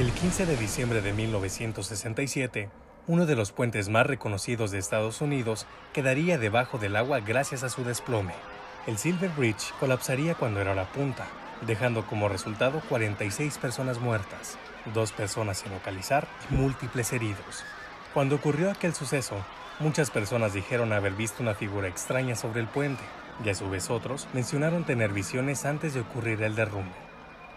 El 15 de diciembre de 1967, uno de los puentes más reconocidos de Estados Unidos quedaría debajo del agua gracias a su desplome. El Silver Bridge colapsaría cuando era la punta, dejando como resultado 46 personas muertas, dos personas sin localizar y múltiples heridos. Cuando ocurrió aquel suceso, muchas personas dijeron haber visto una figura extraña sobre el puente, y a su vez otros mencionaron tener visiones antes de ocurrir el derrumbe.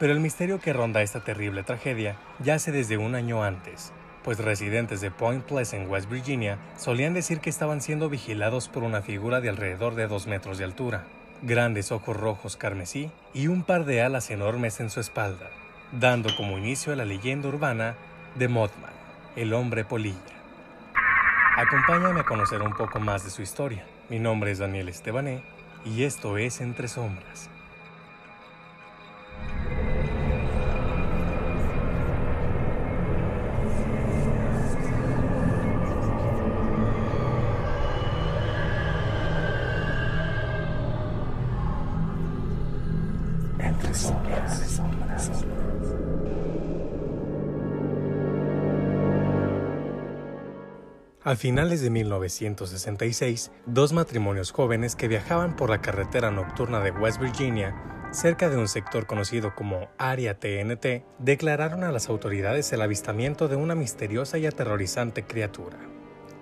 Pero el misterio que ronda esta terrible tragedia yace desde un año antes, pues residentes de Point Pleasant, West Virginia, solían decir que estaban siendo vigilados por una figura de alrededor de dos metros de altura, grandes ojos rojos carmesí y un par de alas enormes en su espalda, dando como inicio a la leyenda urbana de Mothman, el hombre polilla. Acompáñame a conocer un poco más de su historia. Mi nombre es Daniel Estebané y esto es Entre Sombras. A finales de 1966, dos matrimonios jóvenes que viajaban por la carretera nocturna de West Virginia, cerca de un sector conocido como Área TNT, declararon a las autoridades el avistamiento de una misteriosa y aterrorizante criatura.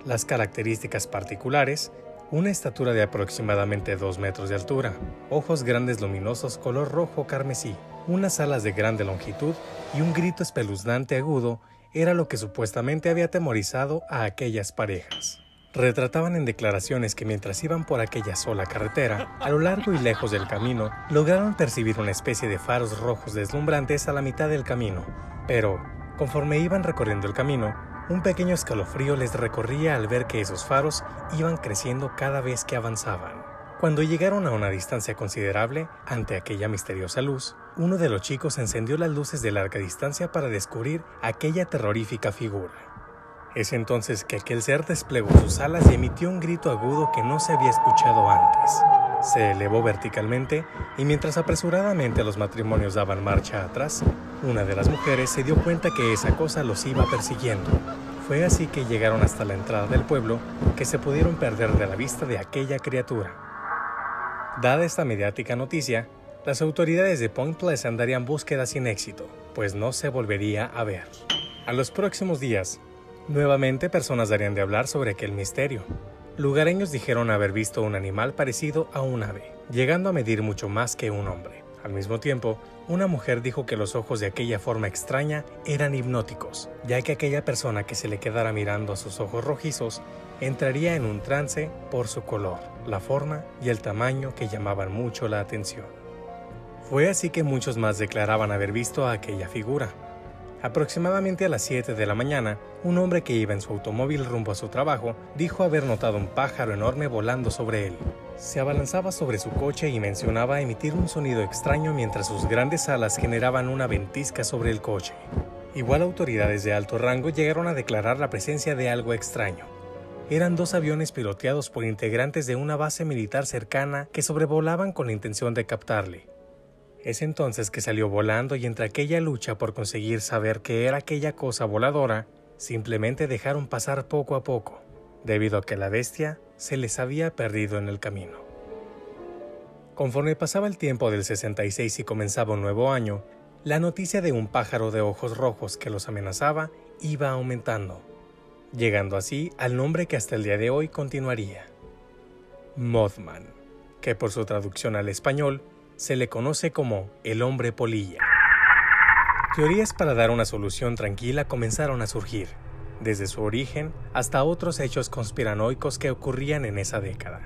Las características particulares una estatura de aproximadamente 2 metros de altura, ojos grandes luminosos color rojo carmesí, unas alas de grande longitud y un grito espeluznante agudo era lo que supuestamente había atemorizado a aquellas parejas. Retrataban en declaraciones que mientras iban por aquella sola carretera, a lo largo y lejos del camino, lograron percibir una especie de faros rojos deslumbrantes a la mitad del camino. Pero, conforme iban recorriendo el camino, un pequeño escalofrío les recorría al ver que esos faros iban creciendo cada vez que avanzaban. Cuando llegaron a una distancia considerable, ante aquella misteriosa luz, uno de los chicos encendió las luces de larga distancia para descubrir aquella terrorífica figura. Es entonces que aquel ser desplegó sus alas y emitió un grito agudo que no se había escuchado antes. Se elevó verticalmente y mientras apresuradamente los matrimonios daban marcha atrás, una de las mujeres se dio cuenta que esa cosa los iba persiguiendo. Fue así que llegaron hasta la entrada del pueblo que se pudieron perder de la vista de aquella criatura. Dada esta mediática noticia, las autoridades de Point Pleasant darían búsqueda sin éxito, pues no se volvería a ver. A los próximos días, nuevamente personas darían de hablar sobre aquel misterio. Lugareños dijeron haber visto un animal parecido a un ave, llegando a medir mucho más que un hombre. Al mismo tiempo, una mujer dijo que los ojos de aquella forma extraña eran hipnóticos, ya que aquella persona que se le quedara mirando a sus ojos rojizos entraría en un trance por su color, la forma y el tamaño que llamaban mucho la atención. Fue así que muchos más declaraban haber visto a aquella figura. Aproximadamente a las 7 de la mañana, un hombre que iba en su automóvil rumbo a su trabajo dijo haber notado un pájaro enorme volando sobre él. Se abalanzaba sobre su coche y mencionaba emitir un sonido extraño mientras sus grandes alas generaban una ventisca sobre el coche. Igual autoridades de alto rango llegaron a declarar la presencia de algo extraño. Eran dos aviones piloteados por integrantes de una base militar cercana que sobrevolaban con la intención de captarle. Es entonces que salió volando y entre aquella lucha por conseguir saber qué era aquella cosa voladora, simplemente dejaron pasar poco a poco, debido a que la bestia se les había perdido en el camino. Conforme pasaba el tiempo del 66 y comenzaba un nuevo año, la noticia de un pájaro de ojos rojos que los amenazaba iba aumentando, llegando así al nombre que hasta el día de hoy continuaría. Mothman, que por su traducción al español se le conoce como el hombre polilla. Teorías para dar una solución tranquila comenzaron a surgir, desde su origen hasta otros hechos conspiranoicos que ocurrían en esa década.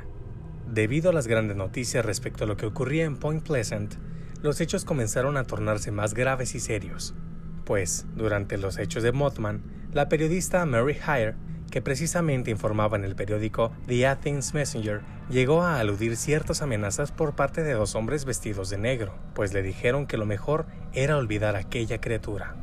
Debido a las grandes noticias respecto a lo que ocurría en Point Pleasant, los hechos comenzaron a tornarse más graves y serios, pues, durante los hechos de Mothman, la periodista Mary Hire que precisamente informaba en el periódico The Athens Messenger, llegó a aludir ciertas amenazas por parte de dos hombres vestidos de negro, pues le dijeron que lo mejor era olvidar aquella criatura.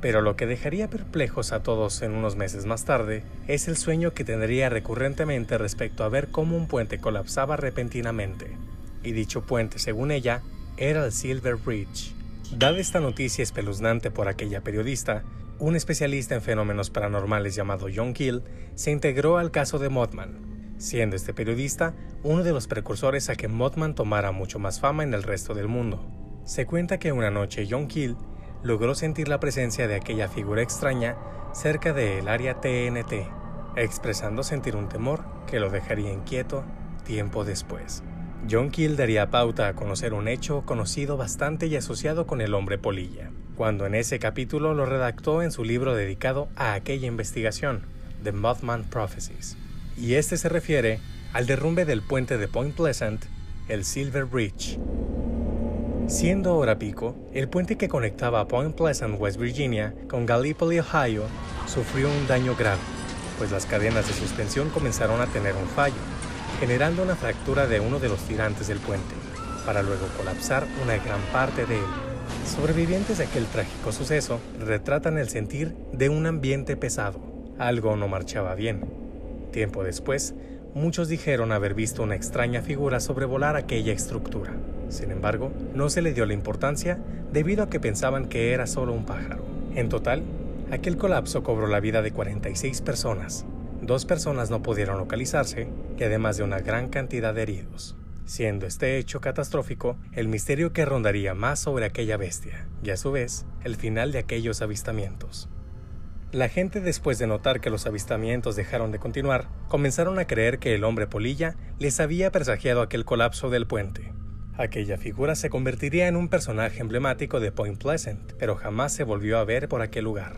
Pero lo que dejaría perplejos a todos en unos meses más tarde es el sueño que tendría recurrentemente respecto a ver cómo un puente colapsaba repentinamente. Y dicho puente, según ella, era el Silver Bridge. Dada esta noticia espeluznante por aquella periodista, un especialista en fenómenos paranormales llamado John Keel se integró al caso de Mothman, siendo este periodista uno de los precursores a que Mothman tomara mucho más fama en el resto del mundo. Se cuenta que una noche John Keel logró sentir la presencia de aquella figura extraña cerca del área TNT, expresando sentir un temor que lo dejaría inquieto tiempo después. John Keel daría pauta a conocer un hecho conocido bastante y asociado con el hombre polilla, cuando en ese capítulo lo redactó en su libro dedicado a aquella investigación, The Mothman Prophecies. Y este se refiere al derrumbe del puente de Point Pleasant, el Silver Bridge. Siendo hora pico, el puente que conectaba Point Pleasant, West Virginia, con Gallipoli, Ohio, sufrió un daño grave, pues las cadenas de suspensión comenzaron a tener un fallo, generando una fractura de uno de los tirantes del puente, para luego colapsar una gran parte de él. Sobrevivientes de aquel trágico suceso retratan el sentir de un ambiente pesado. Algo no marchaba bien. Tiempo después, muchos dijeron haber visto una extraña figura sobrevolar aquella estructura. Sin embargo, no se le dio la importancia debido a que pensaban que era solo un pájaro. En total, aquel colapso cobró la vida de 46 personas, Dos personas no pudieron localizarse y además de una gran cantidad de heridos, siendo este hecho catastrófico el misterio que rondaría más sobre aquella bestia y a su vez el final de aquellos avistamientos. La gente después de notar que los avistamientos dejaron de continuar, comenzaron a creer que el hombre polilla les había presagiado aquel colapso del puente. Aquella figura se convertiría en un personaje emblemático de Point Pleasant, pero jamás se volvió a ver por aquel lugar.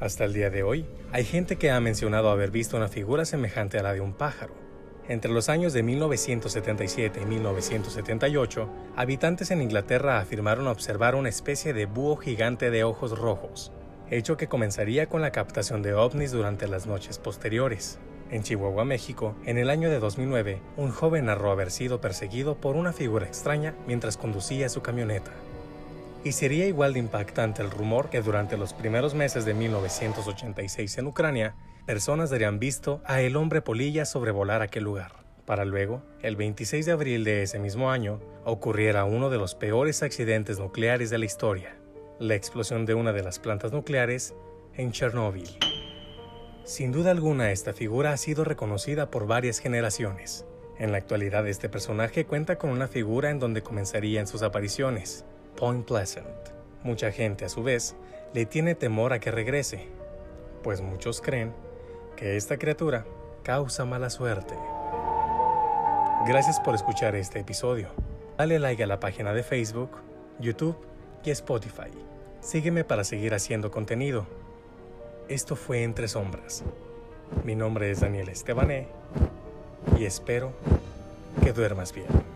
Hasta el día de hoy, hay gente que ha mencionado haber visto una figura semejante a la de un pájaro. Entre los años de 1977 y 1978, habitantes en Inglaterra afirmaron observar una especie de búho gigante de ojos rojos, hecho que comenzaría con la captación de ovnis durante las noches posteriores. En Chihuahua, México, en el año de 2009, un joven narró haber sido perseguido por una figura extraña mientras conducía su camioneta y sería igual de impactante el rumor que durante los primeros meses de 1986 en Ucrania, personas habrían visto a el hombre polilla sobrevolar aquel lugar, para luego, el 26 de abril de ese mismo año, ocurriera uno de los peores accidentes nucleares de la historia, la explosión de una de las plantas nucleares en Chernóbil. Sin duda alguna, esta figura ha sido reconocida por varias generaciones. En la actualidad, este personaje cuenta con una figura en donde comenzarían sus apariciones, Point Pleasant. Mucha gente, a su vez, le tiene temor a que regrese, pues muchos creen que esta criatura causa mala suerte. Gracias por escuchar este episodio. Dale like a la página de Facebook, YouTube y Spotify. Sígueme para seguir haciendo contenido. Esto fue Entre Sombras. Mi nombre es Daniel Estebané y espero que duermas bien.